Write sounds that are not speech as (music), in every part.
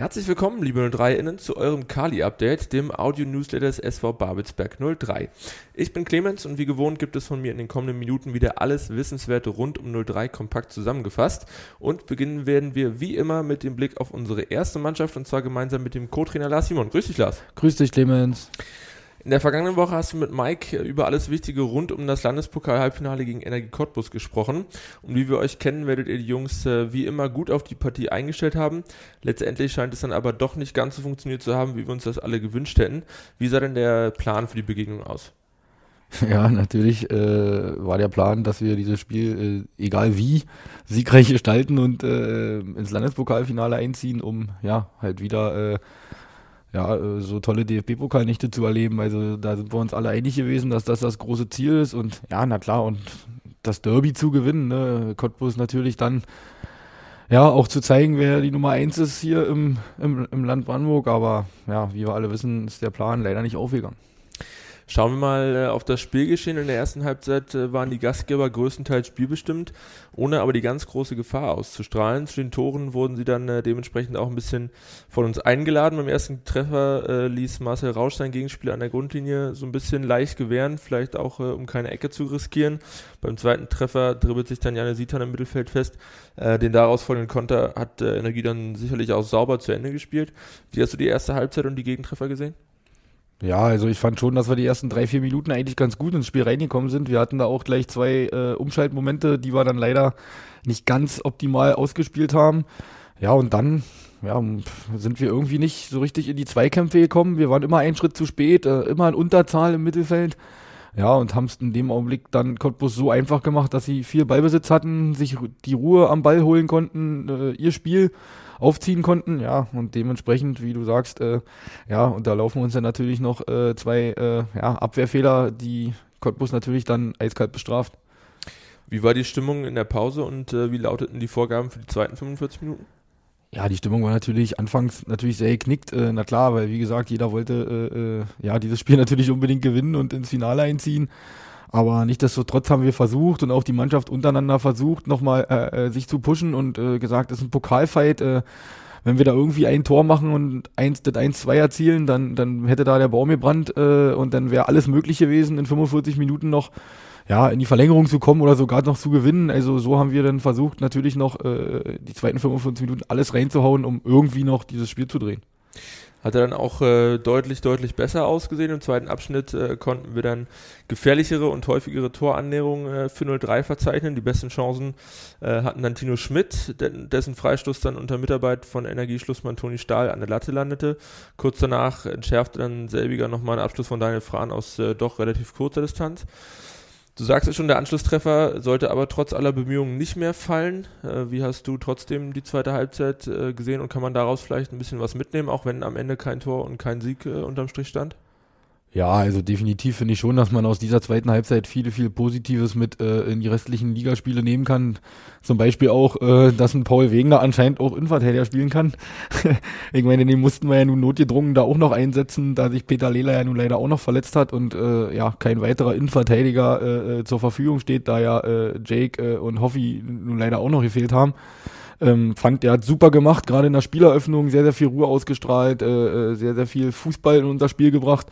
Herzlich willkommen, liebe 03-Innen, zu eurem Kali-Update, dem Audio-Newsletter des SV Babelsberg 03. Ich bin Clemens und wie gewohnt gibt es von mir in den kommenden Minuten wieder alles Wissenswerte rund um 03 kompakt zusammengefasst. Und beginnen werden wir wie immer mit dem Blick auf unsere erste Mannschaft und zwar gemeinsam mit dem Co-Trainer Lars Simon. Grüß dich, Lars. Grüß dich, Clemens. In der vergangenen Woche hast du mit Mike über alles Wichtige rund um das Landespokal-Halbfinale gegen Energie Cottbus gesprochen. Und wie wir euch kennen, werdet ihr die Jungs äh, wie immer gut auf die Partie eingestellt haben. Letztendlich scheint es dann aber doch nicht ganz so funktioniert zu haben, wie wir uns das alle gewünscht hätten. Wie sah denn der Plan für die Begegnung aus? (laughs) Ja, natürlich äh, war der Plan, dass wir dieses Spiel, äh, egal wie, siegreich gestalten und äh, ins Landespokalfinale einziehen, um ja halt wieder äh, ja, äh, so tolle DFB-Pokalnächte zu erleben. Also da sind wir uns alle einig gewesen, dass das das große Ziel ist. Und ja, na klar, und das Derby zu gewinnen, ne? Cottbus natürlich dann ja auch zu zeigen, wer die Nummer eins ist hier im, im, im Land Brandenburg. Aber ja, wie wir alle wissen, ist der Plan leider nicht aufgegangen. Schauen wir mal äh, auf das Spielgeschehen. In der ersten Halbzeit äh, waren die Gastgeber größtenteils spielbestimmt, ohne aber die ganz große Gefahr auszustrahlen. Zu den Toren wurden sie dann äh, dementsprechend auch ein bisschen von uns eingeladen. Beim ersten Treffer ließ Marcel Rausch sein Gegenspieler an der Grundlinie so ein bisschen leicht gewähren, vielleicht auch um keine Ecke zu riskieren. Beim zweiten Treffer dribbelt sich dann Janne Sitan im Mittelfeld fest. Den daraus folgenden Konter hat Energie dann sicherlich auch sauber zu Ende gespielt. Wie hast du die erste Halbzeit und die Gegentreffer gesehen? Ja, also ich fand schon, dass wir die ersten drei, vier Minuten eigentlich ganz gut ins Spiel reingekommen sind. Wir hatten da auch gleich zwei äh, Umschaltmomente, die wir dann leider nicht ganz optimal ausgespielt haben. Ja, und dann ja, sind wir irgendwie nicht so richtig in die Zweikämpfe gekommen. Wir waren immer einen Schritt zu spät, äh, immer in Unterzahl im Mittelfeld. Ja, und haben es in dem Augenblick dann Cottbus so einfach gemacht, dass sie viel Ballbesitz hatten, sich die Ruhe am Ball holen konnten, äh, ihr Spiel aufziehen konnten. Ja, und dementsprechend, wie du sagst, äh, ja, und da laufen uns ja natürlich noch äh, zwei äh, ja, Abwehrfehler, die Cottbus natürlich dann eiskalt bestraft. Wie war die Stimmung in der Pause und äh, wie lauteten die Vorgaben für die zweiten 45 Minuten? Ja, die Stimmung war natürlich anfangs natürlich sehr geknickt. Äh, na klar, weil wie gesagt, jeder wollte äh, äh, ja dieses Spiel (laughs) natürlich unbedingt gewinnen und ins Finale einziehen. Aber nichtsdestotrotz haben wir versucht und auch die Mannschaft untereinander versucht, nochmal äh, äh, sich zu pushen und äh, gesagt, es ist ein Pokalfight. Äh, wenn wir da irgendwie ein Tor machen und eins, das 1-2 erzielen, dann, dann hätte da der Baum gebrannt äh, und dann wäre alles möglich gewesen, in 45 Minuten noch ja, in die Verlängerung zu kommen oder sogar noch zu gewinnen. Also so haben wir dann versucht, natürlich noch äh, die zweiten 45 Minuten alles reinzuhauen, um irgendwie noch dieses Spiel zu drehen. Hat er dann auch äh, deutlich, deutlich besser ausgesehen. Im zweiten Abschnitt äh, konnten wir dann gefährlichere und häufigere Torannäherungen äh, für 0-3 verzeichnen. Die besten Chancen äh, hatten dann Tino Schmidt, dessen Freistoß dann unter Mitarbeit von Energieschlussmann Toni Stahl an der Latte landete. Kurz danach entschärfte dann selbiger nochmal einen Abschluss von Daniel Frahn aus äh, doch relativ kurzer Distanz. Du sagst es schon, der Anschlusstreffer sollte aber trotz aller Bemühungen nicht mehr fallen. Äh, wie hast du trotzdem die zweite Halbzeit äh, gesehen und kann man daraus vielleicht ein bisschen was mitnehmen, auch wenn am Ende kein Tor und kein Sieg äh, unterm Strich stand? Ja, also definitiv finde ich schon, dass man aus dieser zweiten Halbzeit viele, viel Positives mit äh, in die restlichen Ligaspiele nehmen kann. Zum Beispiel auch, äh, dass ein Paul Wegener anscheinend auch Innenverteidiger spielen kann. (laughs) ich meine, den mussten wir ja nun notgedrungen da auch noch einsetzen, da sich Peter Lela ja nun leider auch noch verletzt hat und äh, ja, kein weiterer Innenverteidiger äh, äh zur Verfügung steht, da ja äh, Jake äh, und Hoffi nun leider auch noch gefehlt haben. Ähm, fand, der hat super gemacht, gerade in der Spieleröffnung, sehr, sehr viel Ruhe ausgestrahlt, äh, äh sehr, sehr viel Fußball in unser Spiel gebracht.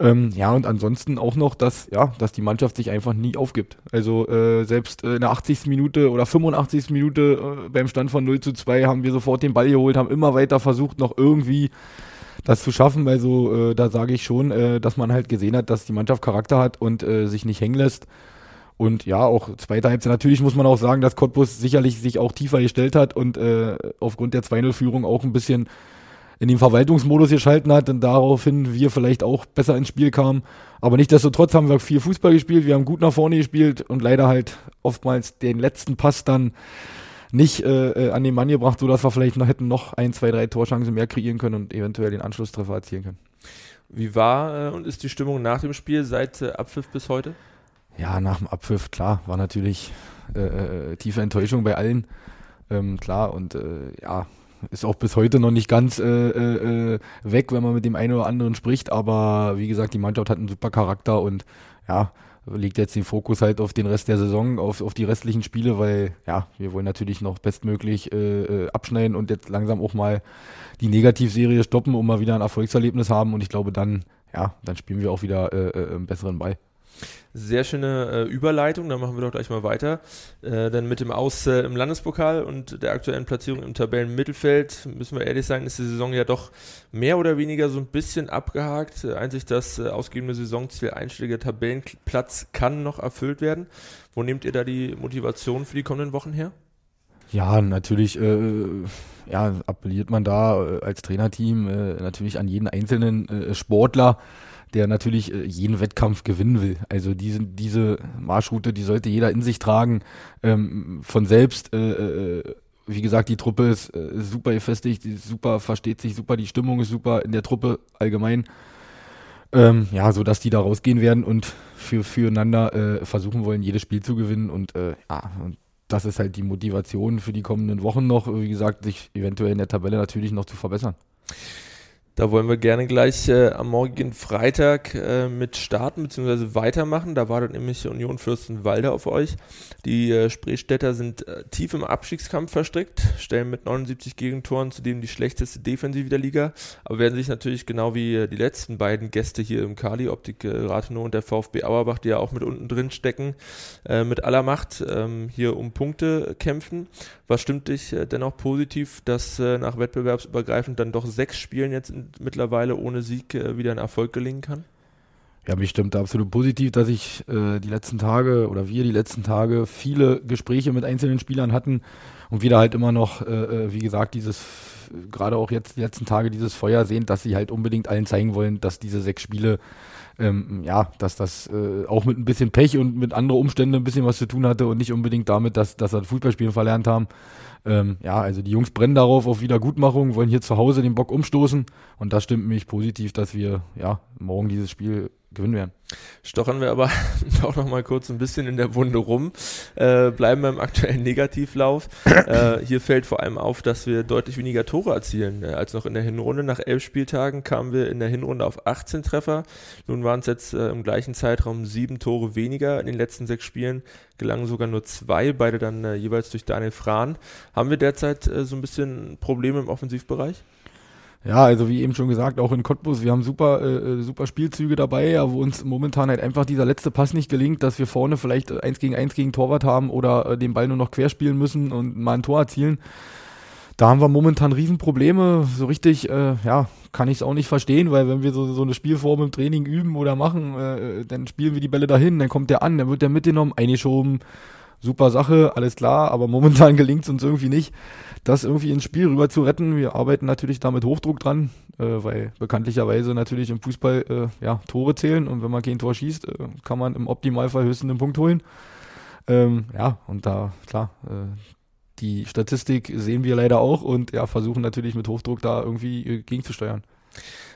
Ähm, ja, und ansonsten auch noch, dass, ja, dass die Mannschaft sich einfach nie aufgibt. Also äh, selbst äh, in der 80. Minute oder 85. Minute äh, beim Stand von 0 zu 2 haben wir sofort den Ball geholt, haben immer weiter versucht, noch irgendwie das zu schaffen. Also äh, da sage ich schon, äh, dass man halt gesehen hat, dass die Mannschaft Charakter hat und äh, sich nicht hängen lässt. Und ja, auch zweite Halbzeit. Natürlich muss man auch sagen, dass Cottbus sicherlich sich auch tiefer gestellt hat und äh, aufgrund der 2-0-Führung auch ein bisschen in den Verwaltungsmodus geschalten hat und daraufhin wir vielleicht auch besser ins Spiel kamen. Aber nichtsdestotrotz haben wir viel Fußball gespielt, wir haben gut nach vorne gespielt und leider halt oftmals den letzten Pass dann nicht äh, äh an den Mann gebracht, sodass wir vielleicht noch hätten noch ein, zwei, drei Torchancen mehr kreieren können und eventuell den Anschlusstreffer erzielen können. Wie war äh, und ist die Stimmung nach dem Spiel seit äh, Abpfiff bis heute? ja, nach dem Abpfiff, klar, war natürlich äh, äh, tiefe Enttäuschung bei allen. Ähm, klar, und ja, ist auch bis heute noch nicht ganz äh, äh, weg, wenn man mit dem einen oder anderen spricht. Aber wie gesagt, die Mannschaft hat einen super Charakter und ja, legt jetzt den Fokus halt auf den Rest der Saison, auf, auf die restlichen Spiele, weil ja, wir wollen natürlich noch bestmöglich äh, abschneiden und jetzt langsam auch mal die Negativserie stoppen, um mal wieder ein Erfolgserlebnis haben. Und ich glaube, dann, ja, dann spielen wir auch wieder äh, einen besseren Ball. Sehr schöne äh, Überleitung, dann machen wir doch gleich mal weiter. Äh, denn mit dem Aus äh, im Landespokal und der aktuellen Platzierung im Tabellenmittelfeld, müssen wir ehrlich sein, ist die Saison ja doch mehr oder weniger so ein bisschen abgehakt. Äh, einzig das äh, ausgegebene Saisonziel einstelliger Tabellenplatz kann noch erfüllt werden. Wo nehmt ihr da die Motivation für die kommenden Wochen her? Ja, natürlich äh, ja, appelliert man da äh, als Trainerteam äh, natürlich an jeden einzelnen äh, Sportler, der natürlich äh, jeden Wettkampf gewinnen will. Also diese, diese Marschroute, die sollte jeder in sich tragen, ähm, von selbst. Äh, äh, wie gesagt, die Truppe ist äh, super gefestigt, ist super, versteht sich super, die Stimmung ist super in der Truppe allgemein. Ähm, ja, so dass die da rausgehen werden und für, füreinander äh, versuchen wollen, jedes Spiel zu gewinnen und äh, ja, und das ist halt die Motivation für die kommenden Wochen noch, wie gesagt, sich eventuell in der Tabelle natürlich noch zu verbessern. Da wollen wir gerne gleich äh, am morgigen Freitag äh, mit starten bzw. weitermachen. Da wartet nämlich Union Fürstenwalde auf euch. Die äh, Spreestädter sind äh, tief im Abstiegskampf verstrickt, stellen mit 79 Gegentoren zudem die schlechteste Defensive der Liga, aber werden sich natürlich genau wie äh, die letzten beiden Gäste hier im Kali, Optik äh, Rathenow und der VfB Auerbach, die ja auch mit unten drin stecken, mit aller Macht ähm, hier um Punkte kämpfen. Was stimmt dich dennoch positiv, dass nach wettbewerbsübergreifend dann doch sechs Spielen jetzt in mittlerweile ohne Sieg äh, wieder ein Erfolg gelingen kann? Ja, mich stimmt absolut positiv, dass ich äh, die letzten Tage oder wir die letzten Tage viele Gespräche mit einzelnen Spielern hatten und wieder halt immer noch, äh, äh wie gesagt, dieses, gerade auch jetzt die letzten Tage dieses Feuer sehen, dass sie halt unbedingt allen zeigen wollen, dass diese sechs Spiele, ähm, ja, dass das äh, auch mit ein bisschen Pech und mit anderen Umständen ein bisschen was zu tun hatte und nicht unbedingt damit, dass, dass sie Fußballspielen verlernt haben. Ähm, ja, also die Jungs brennen darauf auf Wiedergutmachung, wollen hier zu Hause den Bock umstoßen und das stimmt mich positiv, dass wir ja morgen dieses Spiel gewinnen werden. Stochern wir aber (laughs) auch noch mal kurz ein bisschen in der Wunde rum, äh, bleiben beim aktuellen Negativlauf. äh, hier fällt vor allem auf, dass wir deutlich weniger Tore erzielen äh, als noch in der Hinrunde. Nach elf Spieltagen kamen wir in der Hinrunde auf 18 Treffer. Nun waren es jetzt äh, im gleichen Zeitraum sieben Tore weniger. In den letzten sechs Spielen gelangen sogar nur zwei, beide dann äh, jeweils durch Daniel Frahn. Haben wir derzeit äh, so ein bisschen Probleme im Offensivbereich? Ja, also wie eben schon gesagt, auch in Cottbus, wir haben super, äh, äh, super Spielzüge dabei, ja, wo uns momentan halt einfach dieser letzte Pass nicht gelingt, dass wir vorne vielleicht eins gegen eins gegen Torwart haben oder äh, den Ball nur noch querspielen müssen und mal ein Tor erzielen. Da haben wir momentan Riesenprobleme. So richtig, äh, ja, kann ich es auch nicht verstehen, weil wenn wir so, so eine Spielform im Training üben oder machen, äh, dann spielen wir die Bälle dahin, dann kommt der an, dann wird der mitgenommen, eingeschoben, super Sache, alles klar, aber momentan (laughs) gelingt es uns irgendwie nicht, das irgendwie ins Spiel rüber zu retten. Wir arbeiten natürlich da mit Hochdruck dran, äh, weil bekanntlicherweise natürlich im Fußball äh, ja, Tore zählen und wenn man kein Tor schießt, äh, kann man im Optimalfall höchstens einen Punkt holen. Ähm, ja, und da, klar, äh, die Statistik sehen wir leider auch und ja, versuchen natürlich mit Hochdruck da irgendwie äh, gegenzusteuern.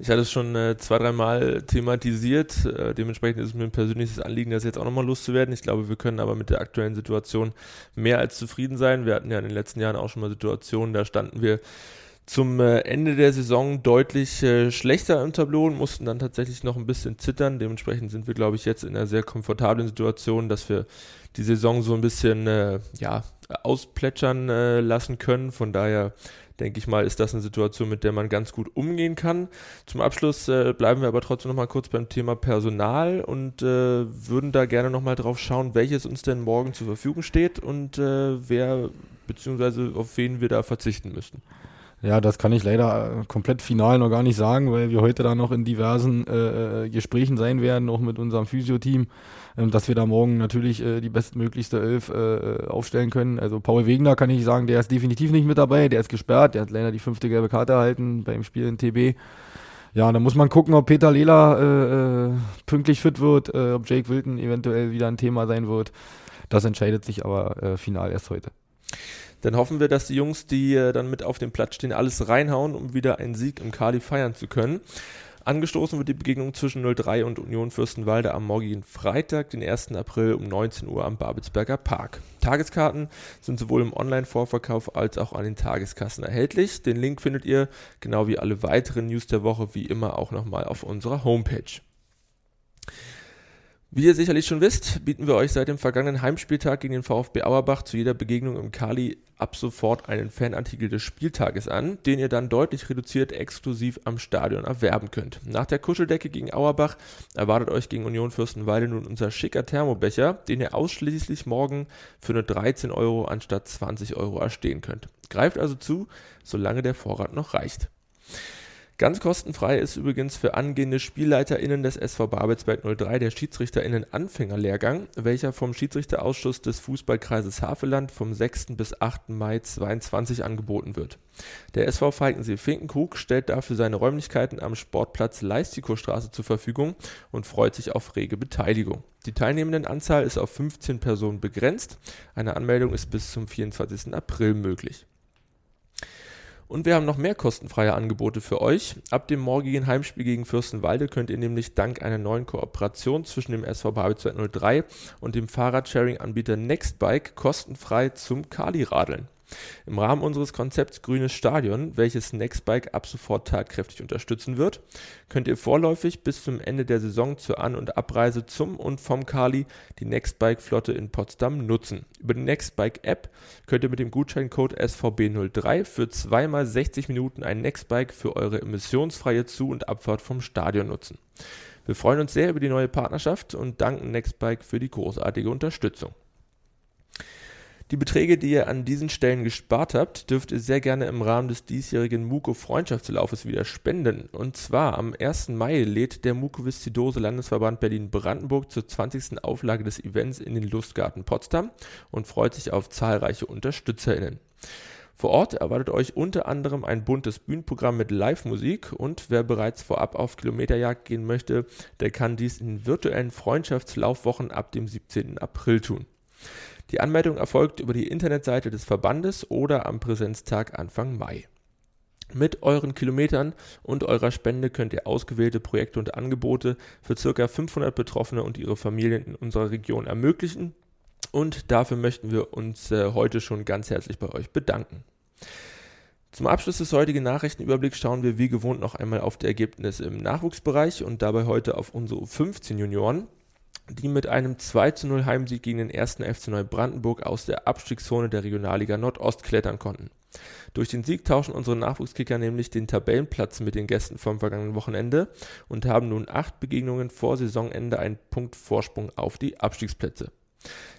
Ich hatte es schon äh, zwei, dreimal thematisiert. Äh, dementsprechend ist es mir ein persönliches Anliegen, das jetzt auch nochmal loszuwerden. Ich glaube, wir können aber mit der aktuellen Situation mehr als zufrieden sein. Wir hatten ja in den letzten Jahren auch schon mal Situationen, da standen wir zum äh, Ende der Saison deutlich äh, schlechter im Tableau und mussten dann tatsächlich noch ein bisschen zittern. Dementsprechend sind wir, glaube ich, jetzt in einer sehr komfortablen Situation, dass wir die Saison so ein bisschen äh, ja, ausplätschern lassen können. Von daher denke ich mal, ist das eine Situation, mit der man ganz gut umgehen kann. Zum Abschluss äh, bleiben wir aber trotzdem noch mal kurz beim Thema Personal und äh, würden da gerne noch mal drauf schauen, welches uns denn morgen zur Verfügung steht und äh, wer beziehungsweise auf wen wir da verzichten müssten. Ja, das kann ich leider äh, komplett final noch gar nicht sagen, weil wir heute da noch in diversen äh, äh Gesprächen sein werden, auch mit unserem Physio-Team, dass wir da morgen natürlich äh, die bestmöglichste Elf äh, äh, aufstellen können. Also Paul Wegner kann ich sagen, der ist definitiv nicht mit dabei, der ist gesperrt, der hat leider die fünfte gelbe Karte erhalten beim Spiel in TB. Ja, da muss man gucken, ob Peter Lela pünktlich fit wird, ob Jake Wilton eventuell wieder ein Thema sein wird. Das entscheidet sich aber final erst heute. Dann hoffen wir, dass die Jungs, die äh, dann mit auf dem Platz stehen, alles reinhauen, um wieder einen Sieg im Kali feiern zu können. Angestoßen wird die Begegnung zwischen 03 und Union Fürstenwalde am morgigen Freitag, den 1. April um 19 Uhr am Babelsberger Park. Tageskarten sind sowohl im Online-Vorverkauf als auch an den Tageskassen erhältlich. Den Link findet ihr, genau wie alle weiteren News der Woche, wie immer auch nochmal auf unserer Homepage. Wie ihr sicherlich schon wisst, bieten wir euch seit dem vergangenen Heimspieltag gegen den VfB Auerbach zu jeder Begegnung im Kali ab sofort einen Fanartikel des Spieltages an, den ihr dann deutlich reduziert exklusiv am Stadion erwerben könnt. Nach der Kuscheldecke gegen Auerbach erwartet euch gegen Union Fürstenwalde nun unser schicker Thermobecher, den ihr ausschließlich morgen für nur 13 Euro anstatt 20 Euro erstehen könnt. Greift also zu, solange der Vorrat noch reicht. Ganz kostenfrei ist übrigens für angehende SpielleiterInnen des SV Babelsberg 03 der SchiedsrichterInnen Anfängerlehrgang, welcher vom Schiedsrichterausschuss des Fußballkreises Havelland vom 6. bis 8. Mai 2022 angeboten wird. Der SV Falkensee-Finkenkrug stellt dafür seine Räumlichkeiten am Sportplatz Leistikostraße zur Verfügung und freut sich auf rege Beteiligung. Die Teilnehmendenanzahl ist auf 15 Personen begrenzt. Eine Anmeldung ist bis zum 24. April möglich. Und wir haben noch mehr kostenfreie Angebote für euch. Ab dem morgigen Heimspiel gegen Fürstenwalde könnt ihr nämlich dank einer neuen Kooperation zwischen dem SV Babel 203 und dem Fahrradsharing-Anbieter Nextbike kostenfrei zum Kali radeln. Im Rahmen unseres Konzepts Grünes Stadion, welches Nextbike ab sofort tatkräftig unterstützen wird, könnt ihr vorläufig bis zum Ende der Saison zur An- und Abreise zum und vom Kali die Nextbike-Flotte in Potsdam nutzen. Über die Nextbike-App könnt ihr mit dem Gutscheincode SVB03 für zweimal 60 Minuten ein Nextbike für eure emissionsfreie Zu- und Abfahrt vom Stadion nutzen. Wir freuen uns sehr über die neue Partnerschaft und danken Nextbike für die großartige Unterstützung. Die Beträge, die ihr an diesen Stellen gespart habt, dürft ihr sehr gerne im Rahmen des diesjährigen Muko Freundschaftslaufes wieder spenden. Und zwar am 1. Mai lädt der Mukoviszidose Landesverband Berlin-Brandenburg zur 20. Auflage des Events in den Lustgarten Potsdam und freut sich auf zahlreiche UnterstützerInnen. Vor Ort erwartet euch unter anderem ein buntes Bühnenprogramm mit Live-Musik und wer bereits vorab auf Kilometerjagd gehen möchte, der kann dies in virtuellen Freundschaftslaufwochen ab dem 17. April tun. Die Anmeldung erfolgt über die Internetseite des Verbandes oder am Präsenztag Anfang Mai. Mit euren Kilometern und eurer Spende könnt ihr ausgewählte Projekte und Angebote für ca. 500 Betroffene und ihre Familien in unserer Region ermöglichen. Und dafür möchten wir uns äh, heute schon ganz herzlich bei euch bedanken. Zum Abschluss des heutigen Nachrichtenüberblicks schauen wir wie gewohnt noch einmal auf die Ergebnisse im Nachwuchsbereich und dabei heute auf unsere 15 Junioren die mit einem 2 zu 0 Heimsieg gegen den ersten FC Neubrandenburg aus der Abstiegszone der Regionalliga Nordost klettern konnten. Durch den Sieg tauschen unsere Nachwuchskicker nämlich den Tabellenplatz mit den Gästen vom vergangenen Wochenende und haben nun acht Begegnungen vor Saisonende einen Punkt Vorsprung auf die Abstiegsplätze.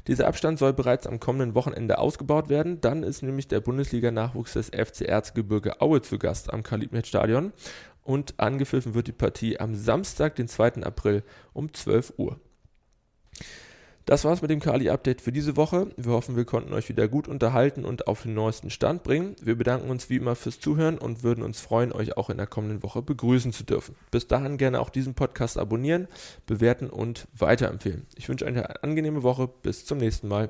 Dieser Abstand soll bereits am kommenden Wochenende ausgebaut werden. Dann ist nämlich der Bundesliga-Nachwuchs des FC Erzgebirge Aue zu Gast am Kalibnet-Stadion und angepfiffen wird die Partie am Samstag, den 2. April um 12 Uhr. Das war's mit dem Kali-Update für diese Woche. Wir hoffen, wir konnten euch wieder gut unterhalten und auf den neuesten Stand bringen. Wir bedanken uns wie immer fürs Zuhören und würden uns freuen, euch auch in der kommenden Woche begrüßen zu dürfen. Bis dahin gerne auch diesen Podcast abonnieren, bewerten und weiterempfehlen. Ich wünsche eine angenehme Woche. Bis zum nächsten Mal.